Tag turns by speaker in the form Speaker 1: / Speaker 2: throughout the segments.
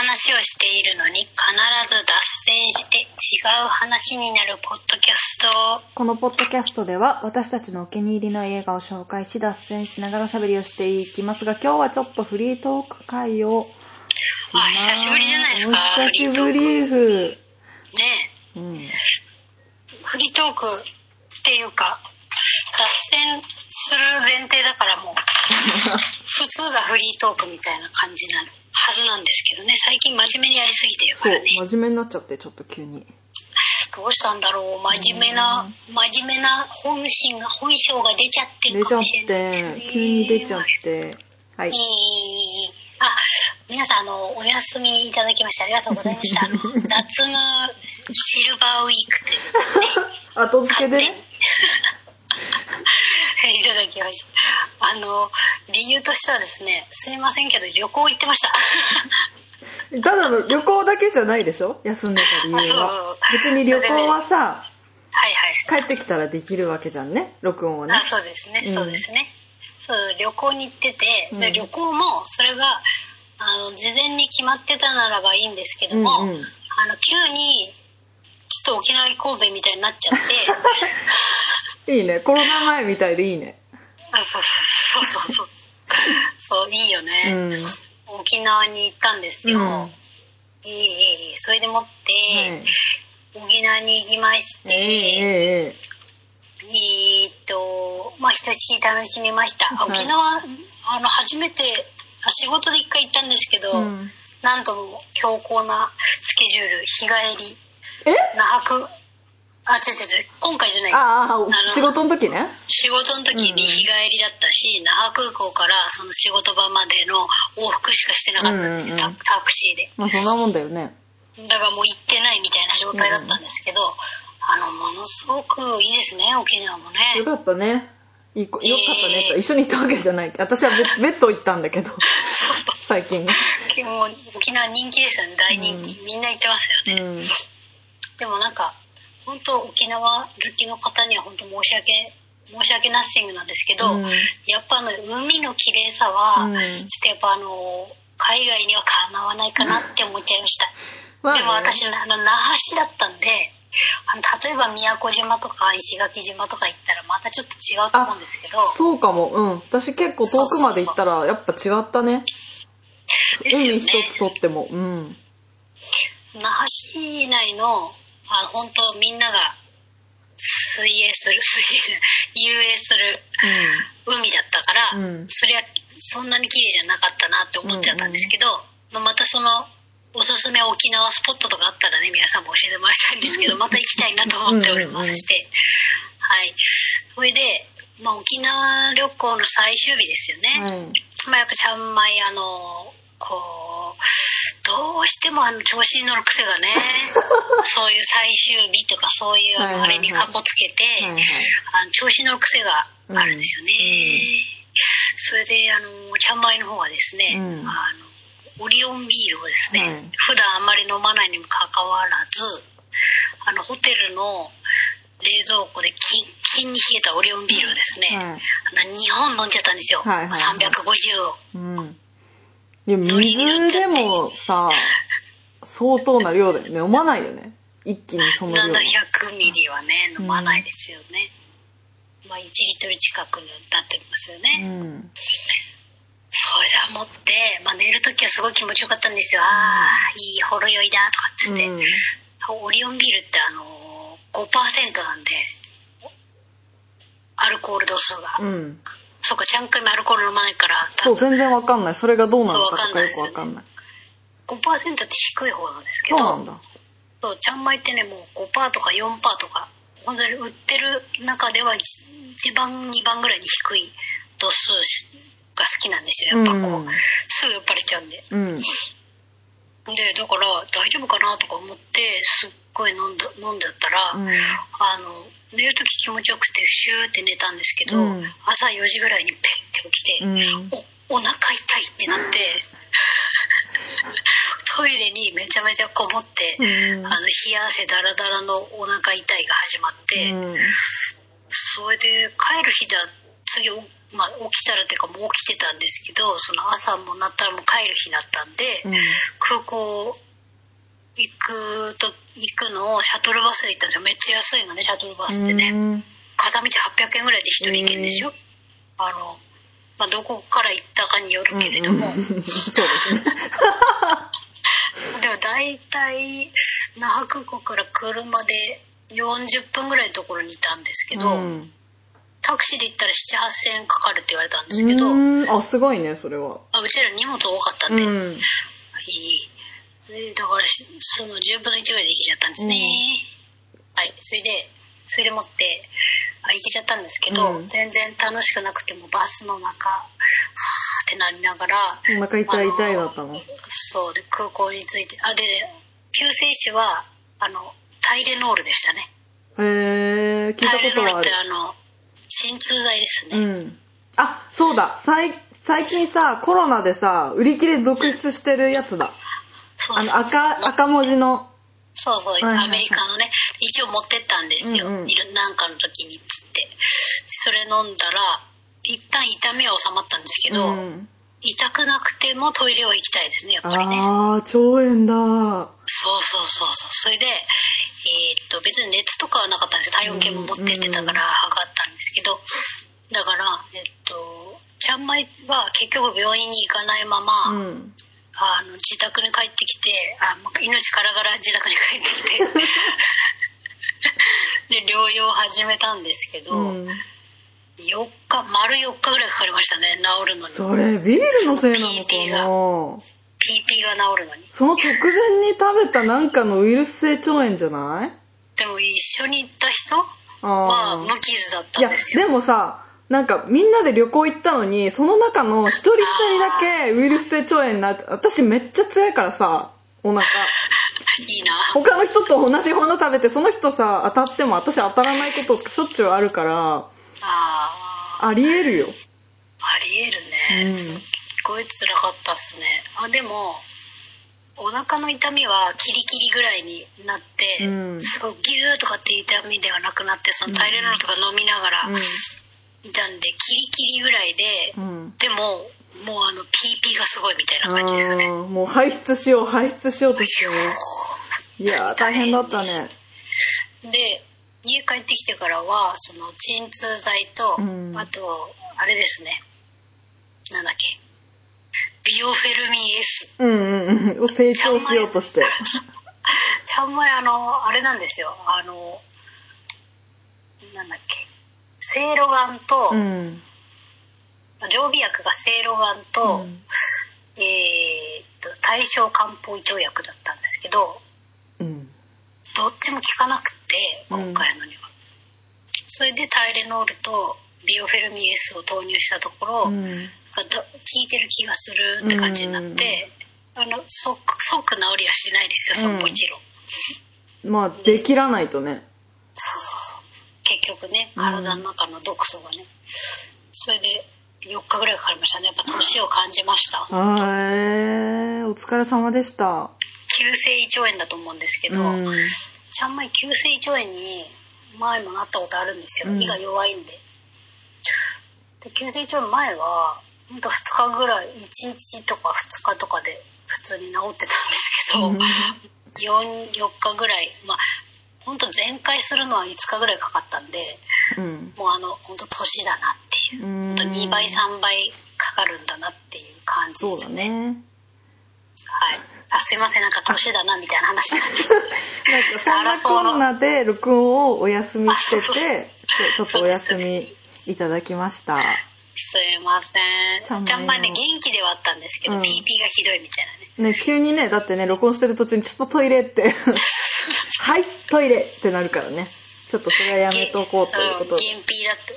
Speaker 1: 話をしているのに必ず脱線して違う話になるポッドキャスト。
Speaker 2: このポッドキャストでは私たちのお気に入りの映画を紹介し脱線しながらおしゃべりをしていきますが今日はちょっとフリートーク会をします。
Speaker 1: あ久しぶりじゃないですか
Speaker 2: お久しぶりふ
Speaker 1: ね。
Speaker 2: うん。
Speaker 1: えフリートークっていうか脱線する前提だからもう 普通がフリートークみたいな感じなはずなんですけどね。最近真面目にやりすぎてるか
Speaker 2: そう
Speaker 1: らね
Speaker 2: 真面目になっちゃってちょっと急に。
Speaker 1: どうしたんだろう。真面目な真面目な本心が本性が出ちゃって
Speaker 2: 出ちゃっ
Speaker 1: るかもしれない。ですね
Speaker 2: て急に出ちゃって。はい。
Speaker 1: いいいいいい。あ、皆さん、あの、お休みいただきましてありがとうございました。夏のシルバーウィークということでね、
Speaker 2: 後付けで？
Speaker 1: いただきました。あの、理由としてはですね、すいませんけど、旅行行ってました。
Speaker 2: ただの旅行だけじゃないでしょ？休んでた理由は。別に旅行はさ
Speaker 1: はいはい。
Speaker 2: 帰ってきたらできるわけじゃんね？録音はね。
Speaker 1: あそうですね、
Speaker 2: うん。
Speaker 1: そうですね。そう、旅行に行ってて、で
Speaker 2: うん。
Speaker 1: 旅行も、それが、あの、事前に決まってたならばいいんですけども、
Speaker 2: うんうん。
Speaker 1: あの、急に、ちょっと沖縄行こうぜみたいになっちゃって、
Speaker 2: いいね。コロナ前みたいでいいね。
Speaker 1: あそうそうそうそう。そう、いいよ
Speaker 2: う
Speaker 1: ね。
Speaker 2: ん。
Speaker 1: 沖縄に行ったんですよ。
Speaker 2: うん。
Speaker 1: いいいいいいそれでもって、
Speaker 2: はい。
Speaker 1: 沖縄に行きまして、
Speaker 2: ええええ
Speaker 1: えーっと、まあ、ひとしき楽しみました。
Speaker 2: はい。
Speaker 1: 沖縄、あの、初めて、あ仕事で一回行ったんですけど、
Speaker 2: うん。
Speaker 1: なんとも強硬なスケジュール、日帰り、
Speaker 2: え？
Speaker 1: 那覇区、あ、違う違う今回じゃない。
Speaker 2: ああ
Speaker 1: の
Speaker 2: 仕事の時ね。
Speaker 1: 仕事の時に日帰りだったし、那覇空港からその仕事場までの往復しかしてなかったんですよ、
Speaker 2: うんうんうん。
Speaker 1: タタクシーで。
Speaker 2: まあそんなもんだよね。
Speaker 1: だからもう行ってないみたいな状態だったんですけど、あの、ものすごくいいですね、沖縄もね。
Speaker 2: よかったね。いよかったね、
Speaker 1: ええ
Speaker 2: 一緒に行ったわけじゃない。私は別別途行ったんだけど。最近。ね
Speaker 1: もう沖縄人気ですよね、大人気。
Speaker 2: う
Speaker 1: みんな行ってますよね。
Speaker 2: うん。
Speaker 1: でもなんか、本当沖縄好きの方には本当申し訳、申し訳ナッシングなんですけど、
Speaker 2: うん。
Speaker 1: やっぱあの、海の綺麗さは、
Speaker 2: うん。
Speaker 1: ちょっとやっぱあの、海外にはかなわないかなって思っちゃいました。
Speaker 2: まあね。
Speaker 1: でも私、あの、那覇市だったんで、あの例えば宮古島とか石垣島とか行ったらまたちょっと違うと思うんですけど、
Speaker 2: そうかも。うん。私結構遠くまで行ったらやっぱ違ったね。海一つとっても。うん。
Speaker 1: 那覇市内のあ本当みんなが水泳する水泳じゃない遊泳する海だったから、
Speaker 2: うん。
Speaker 1: それはそんなに綺麗じゃなかったなって思っちゃったんですけど、まあ、またそのおすすめ沖縄スポットとかあったらね皆さんも教えてもらいたいんですけどまた行きたいなと思っておりまして。はい。それで、まあ、沖縄旅行の最終日ですよね、
Speaker 2: はい。
Speaker 1: まあ、やっぱちゃんまいあのこうどうしてもあの調子に乗る癖がね そういう最終日とかそういうあれにかっこつけて、
Speaker 2: はいはい。
Speaker 1: あの調子に乗る癖があるんですよね、
Speaker 2: うん。
Speaker 1: それであのちゃんまいの方はですね、
Speaker 2: うん。
Speaker 1: あのオリオンビールをですね、
Speaker 2: はい。
Speaker 1: 普段あんまり飲まないにもかかわらずあのホテルの冷蔵庫でキンキンに冷えたオリオンビールをですね、
Speaker 2: はい。
Speaker 1: あの2本飲んじゃったんですよ、
Speaker 2: はいはいはい。
Speaker 1: 350を
Speaker 2: うんいや水でもさ相当な量だよね。飲まないよね。一気にその量
Speaker 1: 700ミリはね飲まないですよね、まあ1リットル近くになってますよ
Speaker 2: う
Speaker 1: ね、
Speaker 2: ん。
Speaker 1: それで思って、まあ、寝る時はすごい気持ちよかったんですよ、ああいいほろ酔いだとかっつって、
Speaker 2: うん。
Speaker 1: オリオンビールってあの5%なんでアルコール度数が、
Speaker 2: うん
Speaker 1: そうかちゃんかいもアルコール飲まないから
Speaker 2: そう全然わかんない。それがどうなのかとかよくわ
Speaker 1: わかん
Speaker 2: ない。
Speaker 1: 5%って低い方なんですけど
Speaker 2: そうなんだ。
Speaker 1: そうちゃんまいってねもう5%とか4%とか本当に売ってる中では 1, 番2番ぐらいに低い度数が好きなんですよやっぱこう、
Speaker 2: うん。
Speaker 1: すぐ酔っ払っちゃうんで。
Speaker 2: うん
Speaker 1: でだから大丈夫かなとか思ってすっごい飲んだ飲んだったら、
Speaker 2: うん。
Speaker 1: あの寝る時気持ちよくてシューって寝たんですけど、
Speaker 2: うん。
Speaker 1: 朝4時ぐらいにペッて起きて、
Speaker 2: うん。
Speaker 1: おお腹痛いってなって トイレにめちゃめちゃこもって、
Speaker 2: うん。
Speaker 1: あの冷や汗だらだらのお腹痛いが始まって、
Speaker 2: うん。
Speaker 1: それで帰る日だ次おまあ、起きたらっていうかもう起きてたんですけどその朝もなったらもう帰る日だったんで、
Speaker 2: うん。
Speaker 1: 空港行くと行くのをシャトルバスで行ったんですよ。めっちゃ安いのねシャトルバスってね、
Speaker 2: うん。
Speaker 1: 片道800円ぐらいで一人行けんですよ、あの、まあ、どこから行ったかによるけれども、
Speaker 2: うん。うんそうですね。
Speaker 1: でも大体那覇空港から車で40分ぐらいのところにいたんですけど、
Speaker 2: うん
Speaker 1: タクシーで行ったら78000円かかるって言われたんですけど、
Speaker 2: うんあ、すごいね、それは。
Speaker 1: あうちら荷物多かったんで、
Speaker 2: うん。
Speaker 1: いいでだからしその10分の1ぐらいで行けちゃったんですね、はいそれでそれでもってあ行けちゃったんですけど、
Speaker 2: うん
Speaker 1: 全然楽しくなくてもバスの中はーってなりながら
Speaker 2: お腹痛い痛いだったの？
Speaker 1: そうで空港に着いてあで救世主はあのタイレノールでしたね
Speaker 2: へえ、聞いた
Speaker 1: タイレノールっ
Speaker 2: ことはある。
Speaker 1: てあの鎮痛剤ですね、
Speaker 2: うん。あ、そうだ。最最近さ、コロナでさ、売り切れ続出してるやつだ。あの、赤、赤文字の。
Speaker 1: そうそう、アメリカのね一応持ってったんですよ、
Speaker 2: うんうん
Speaker 1: いるなんかの時にっつってそれ飲んだら一旦痛みは収まったんですけど、
Speaker 2: うん。
Speaker 1: 痛くなくてもトイレは行きたいですねやっぱりね
Speaker 2: あー、腸炎だ。
Speaker 1: そうそうそうそうそれでえーっと別に熱とかはなかったんです。よ体温計も持ってってたから測ったんですけどだからえっとちゃんまいは結局病院に行かないまま、
Speaker 2: うん。
Speaker 1: あの自宅に帰ってきてあ命からがら自宅に帰ってきて で療養を始めたんですけど、
Speaker 2: うん。
Speaker 1: 4日丸4日ぐらいかかりましたね治るのに。
Speaker 2: それ、ビールのせいなのかな？
Speaker 1: PP が治るのに。
Speaker 2: その直前に食べたなんかのウイルス性腸炎じゃない？
Speaker 1: でも一緒に行った人？
Speaker 2: あ
Speaker 1: は
Speaker 2: あ。
Speaker 1: 無傷だった
Speaker 2: いや、
Speaker 1: んですよ。
Speaker 2: でもさ、なんかみんなで旅行行ったのに、その中の一人一人だけウイルス性腸炎になって、私めっちゃ強いからさ、お腹。
Speaker 1: いいな。
Speaker 2: 他の人と同じもの食べて、その人さ、当たっても私当たらないことしょっちゅうあるから、
Speaker 1: あー。
Speaker 2: ありえるよ。
Speaker 1: ありえるね、
Speaker 2: うん。
Speaker 1: すっごい辛かったっすねあでもお腹の痛みはキリキリぐらいになって、
Speaker 2: うん
Speaker 1: すごいギューとかっていう痛みではなくなってそのタイレとか飲みながらいたんで、キリキリぐらいで、
Speaker 2: うん。うん。
Speaker 1: でももうあの PP がすごいみたいな感じですね
Speaker 2: もう排出しよう、排出しようとしてね。いやー、大変だったね。
Speaker 1: で家帰ってきてからはその鎮痛剤と、
Speaker 2: うん
Speaker 1: あとあれですねなんだっけビオフェルミン S
Speaker 2: うんうんうん。を成長しようとして。
Speaker 1: ちゃんまいあのあれなんですよあのなんだっけセイロガンと、
Speaker 2: うん。
Speaker 1: 常備薬がセイロガンと、
Speaker 2: うん
Speaker 1: えーっと対症漢方胃腸薬だったんですけど
Speaker 2: うん。
Speaker 1: どっちも効かなくて
Speaker 2: うん
Speaker 1: 今回のには、それでタイレノールとビオフェルミン S を投入したところ、
Speaker 2: うん。
Speaker 1: 効いてる気がするって感じになって、あの即即治りはしないですよそのもちろん、
Speaker 2: まあ、できらないとね。
Speaker 1: そうそうそう結局ね体の中の毒素がね、それで4日ぐらいかかりましたねやっぱ年を感じました
Speaker 2: はーい。お疲れ様でした。
Speaker 1: 急性胃腸炎だと思うんですけど、
Speaker 2: うん。
Speaker 1: ちゃんまい急性胃腸炎に前もなったことあるんですよ、
Speaker 2: うん
Speaker 1: 胃が弱いんでで急性胃前はほんと2日ぐらい1日とか2日とかで普通に治ってたんですけど、
Speaker 2: うん
Speaker 1: 4, 4日ぐらいまあ本当全開するのは5日ぐらいかかったんで
Speaker 2: うん。
Speaker 1: もうあの本当年だなっていう
Speaker 2: うん。
Speaker 1: 本当2倍3倍かかるんだなっていう感じ
Speaker 2: そうだ
Speaker 1: ですね。
Speaker 2: ね。
Speaker 1: はい。あすいませんなんか年だなみたいな話になって。
Speaker 2: なんかそんなコロナで録音をお休みしてて、ちょっとお休みいただきました。
Speaker 1: すいません。
Speaker 2: ちゃんま
Speaker 1: んね、元気ではあったんですけど、
Speaker 2: うん
Speaker 1: PP がひどいみたいなね。
Speaker 2: ね、急にね、だってね、録音してる途中にちょっとトイレって、はい、トイレってなるからね。ちょっとそれはやめとこうということで。
Speaker 1: うん元 P だった。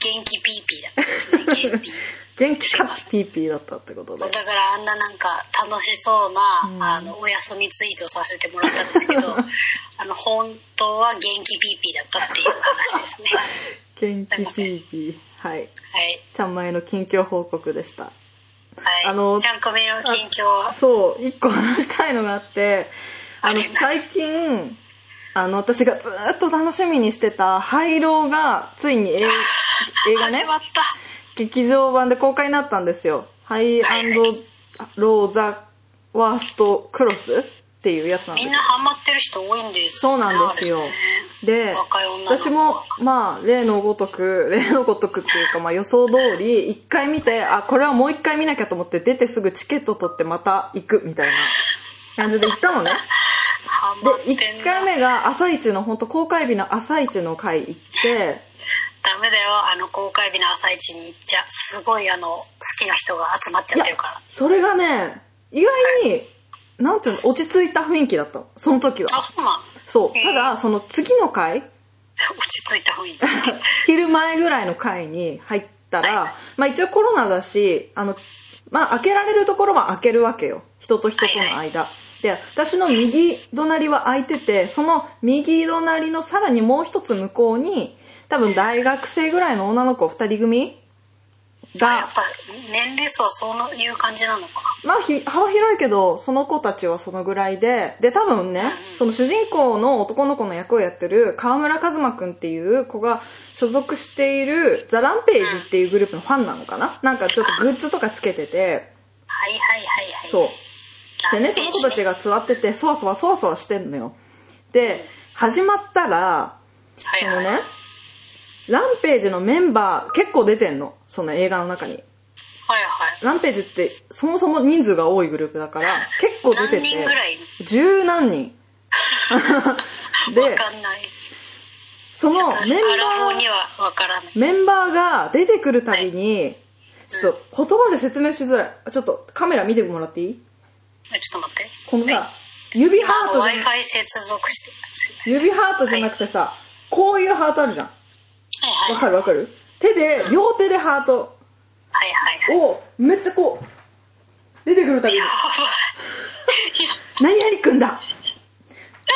Speaker 1: 元気 PP だったんですね、元 P。
Speaker 2: 元気かつピーピーだったってことで。
Speaker 1: だからあんななんか楽しそうな、
Speaker 2: うん
Speaker 1: あの、お休みツイートさせてもらったんですけど、あの、本当は元気 PP だったっていう話ですね。
Speaker 2: 元気ピーピー。はい。
Speaker 1: はい。
Speaker 2: ちゃんまいの近況報告でした。
Speaker 1: はい。
Speaker 2: あの
Speaker 1: ちゃんこめの近況は、
Speaker 2: そう、一個話したいのがあって、あの、最近、あの、私がずーっと楽しみにしてた、ハイローが、ついに映映画ね
Speaker 1: 始、まった。
Speaker 2: 劇場版で公開になったんですよ。ハイアンドローザ・ワースト・クロスっていうやつなんです。
Speaker 1: みんなハマってる人多いんです
Speaker 2: そうなんですよ。で私もまあ例のごとく 例のごとくっていうかまあ予想通り1回見てあこれはもう1回見なきゃと思って出てすぐチケット取ってまた行くみたいな感じで行ったのね。で
Speaker 1: んな。
Speaker 2: 1回目が朝一の本当公開日の朝一の回行って
Speaker 1: ダメだよ。あの公開日の朝一に行っちゃすごいあの好きな人が集まっちゃってるから。
Speaker 2: それがね意外になんていうの落ち着いた雰囲気だった。のその時は。
Speaker 1: あそうなの？
Speaker 2: そう。ただその次の回。
Speaker 1: 落ち着いた雰囲気。
Speaker 2: 昼前ぐらいの回に入ったら、
Speaker 1: はい。
Speaker 2: まあ一応コロナだしあのまあ開けられるところは開けるわけよ。人と人との間、で私の右隣は開いててその右隣のさらにもう一つ向こうに多分大学生ぐらいの女の子2人組が
Speaker 1: あやっぱ年齢層はそういう感じなのか。
Speaker 2: まあひ幅広いけどその子たちはそのぐらいでで多分ね
Speaker 1: うん
Speaker 2: その主人公の男の子の役をやってる川村一馬くんっていう子が所属しているザ・ランページっていうグループのファンなのかな？なんかちょっとグッズとかつけてて。
Speaker 1: はいはいはいはい。
Speaker 2: そう。でねその子たち
Speaker 1: が
Speaker 2: が座っててそわそわそわそわしてんのよ。で始まったら
Speaker 1: はいはい。
Speaker 2: そのねランページのメンバー結構出てんのその映画の中に。
Speaker 1: はいはい。
Speaker 2: ランページってそもそも人数が多いグループだから 結構出てて
Speaker 1: 何人ぐらい
Speaker 2: 十何人。で
Speaker 1: わかんない。
Speaker 2: そのメンバーメンバーが出てくるたびに、ちょっと言葉で説明しづらい。ちょっとカメラ見てもらっていい？
Speaker 1: えちょっと待って。
Speaker 2: このさ、
Speaker 1: はい
Speaker 2: 指
Speaker 1: 今
Speaker 2: ハートじゃ
Speaker 1: f i 接続して。
Speaker 2: 指ハートじゃなくてさ、こういうハートあるじゃん。
Speaker 1: はいはい
Speaker 2: わかるわかる。手で両手でハート。
Speaker 1: はいはいはい。
Speaker 2: をめっちゃこう出てくるたびに。
Speaker 1: やば「
Speaker 2: 何々くんだ!」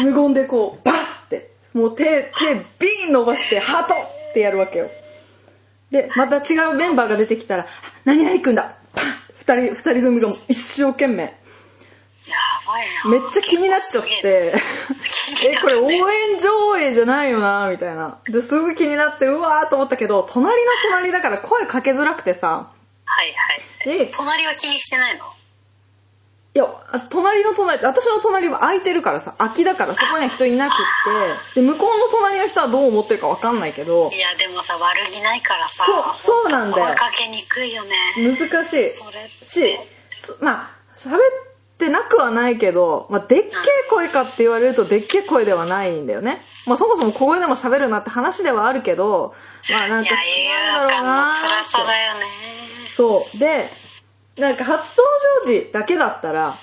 Speaker 2: 無言でこうバッて。もう手手ビーン伸ばしてハートってやるわけよ。でまた違うメンバーが出てきたら「何々くんだ!」パン二人二人組がもう一生懸命めっちゃ気になっちゃって。えこれ応援上映じゃないよなみたいな。ですごい気になってうわーと思ったけど隣の隣だから声かけづらくてさ。
Speaker 1: はいはい。
Speaker 2: で
Speaker 1: 隣は気にしてないの？
Speaker 2: いや、あ隣の隣、私の隣は空いてるからさ、空きだからそこには人いなくって、で、向こうの隣の人はどう思ってるかわかんないけど。
Speaker 1: い、やでもさ悪気ないからさ。
Speaker 2: そうそうなんだよ。
Speaker 1: 声かけにくいよね。
Speaker 2: 難しい。
Speaker 1: それ
Speaker 2: し、そまあ、喋ってなくはないけど、まあ、でっけえ声かって言われるとでっけえ声ではないんだよね。まあ、そもそも小声でも喋るなって話ではあるけど、まあ、なんか好きなんだろうなー
Speaker 1: 辛さ。だよね
Speaker 2: そう。で、なんか初登場時だけだったら、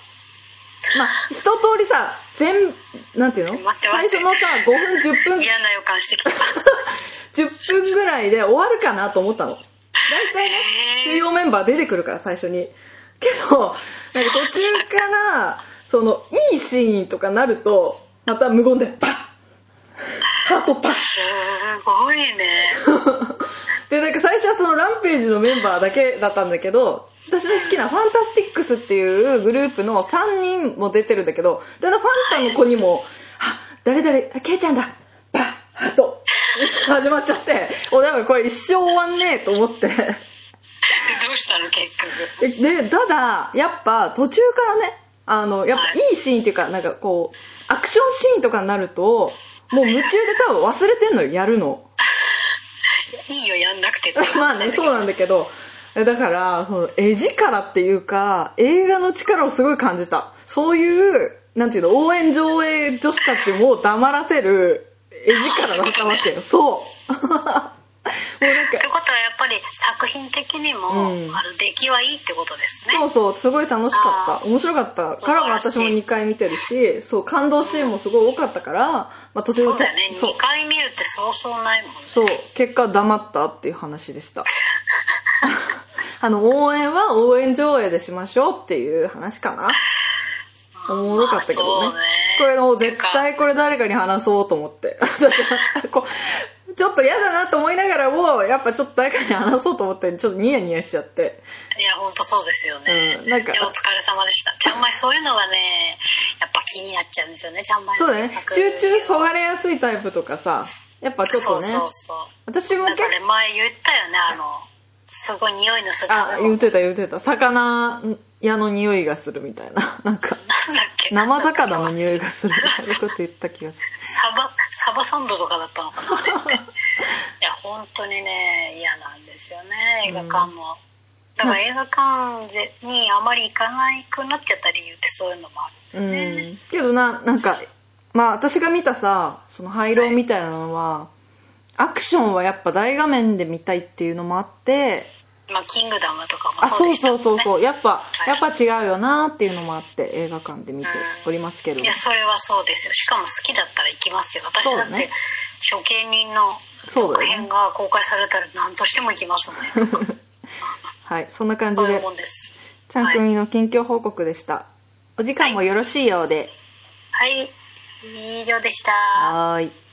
Speaker 2: まあ、一通りさ、全、なんていうの？最初のさ、5分、10分、
Speaker 1: 嫌な予感してきた
Speaker 2: 10分ぐらいで終わるかなと思ったの。大体ね主要メンバー出てくるから、最初に。けど、なんか途中から、その、いいシーンとかなると、また無言で、パッハートパッ
Speaker 1: すごいね
Speaker 2: で、なんか最初はそのランページのメンバーだけだったんだけど、私の好きなファンタスティックスっていうグループの3人も出てるんだけど、だファンタの子にも、あ、誰々、あケイちゃんだバッハート始まっちゃって、お、だからこれ一生終わんねえと思って。
Speaker 1: したの結局
Speaker 2: で、ただ、やっぱ途中からね、あの、やっぱいいシーンっていうか、なんかこう、アクションシーンとかになると、もう夢中で多分忘れてんのよ、やるの。
Speaker 1: いいよやんなくて
Speaker 2: まあね、そうなんだけど、だから、その、絵力っていうか、映画の力をすごい感じた。そういう、なんていうの、応援上映女子たちも黙らせる絵力だったわけよ。そう。もうなんか
Speaker 1: ってことはやっぱり作品的にも、
Speaker 2: うん。
Speaker 1: あの出来はいいってことですね。
Speaker 2: そうそう、すごい楽しか
Speaker 1: あ
Speaker 2: った。面白かったから私も2回見てるし、そう、感動シーンもすごい多かったから、まあ途中
Speaker 1: そうだよね。
Speaker 2: そう。
Speaker 1: 2回見るってそうそうないもんね。
Speaker 2: そう、結果黙ったっていう話でした。あの、応援は応援上映でしましょうっていう話かな。おもろかったけどね。
Speaker 1: まあそうね。
Speaker 2: これもう絶対これ誰かに話そうと思って。私はこう、ちょっと嫌だなと思いながらも、やっぱちょっと誰かに話そうと思って、ちょっとニヤニヤしちゃって。
Speaker 1: いや本当そうですよね、
Speaker 2: うんなんか
Speaker 1: お疲れ様でしたちゃんまいそういうのがねやっぱ気になっちゃうんですよねちゃんまい
Speaker 2: そうだね。集中そがれやすいタイプとかさ、やっぱちょっとね。
Speaker 1: そうそうそう
Speaker 2: 私も結構
Speaker 1: 前言ったよねあのすごい匂いのする
Speaker 2: あ、言ってた言ってた。魚屋の匂いがするみたいな。なんか、
Speaker 1: なんだっけ
Speaker 2: 生魚の匂いが
Speaker 1: す
Speaker 2: する。みたいなこと言った気がする。
Speaker 1: サバサバサンドとかだったのかなあれって。いや本当にね嫌なんですよね映画館も、だから映画館でにあまり行かなくなっちゃった理由ってそういうのもあるん
Speaker 2: う
Speaker 1: だよね、
Speaker 2: ん。けどな、なんか、まあ私が見たさ、その廃炉みたいなのは、アクションはやっぱ大画面で見たいっていうのもあって、
Speaker 1: まあキングダムとか
Speaker 2: あ、
Speaker 1: もそ
Speaker 2: そうう
Speaker 1: でしたもんね。
Speaker 2: そうそうそう。やっぱ、
Speaker 1: い。
Speaker 2: やっぱ違うよなっていうのもあって映画館で見ておりますけど。
Speaker 1: い。やそれはそうですよ。しかも好きだったら行きますよ。私だって
Speaker 2: ね
Speaker 1: 処刑人の続編が公開されたら何としても行きますね。
Speaker 2: はい、そんな感じで
Speaker 1: そういうも、んです。
Speaker 2: ちゃんくみの近況報告でした。お時間もよろしいようで。
Speaker 1: はい。以上でした。
Speaker 2: はーい。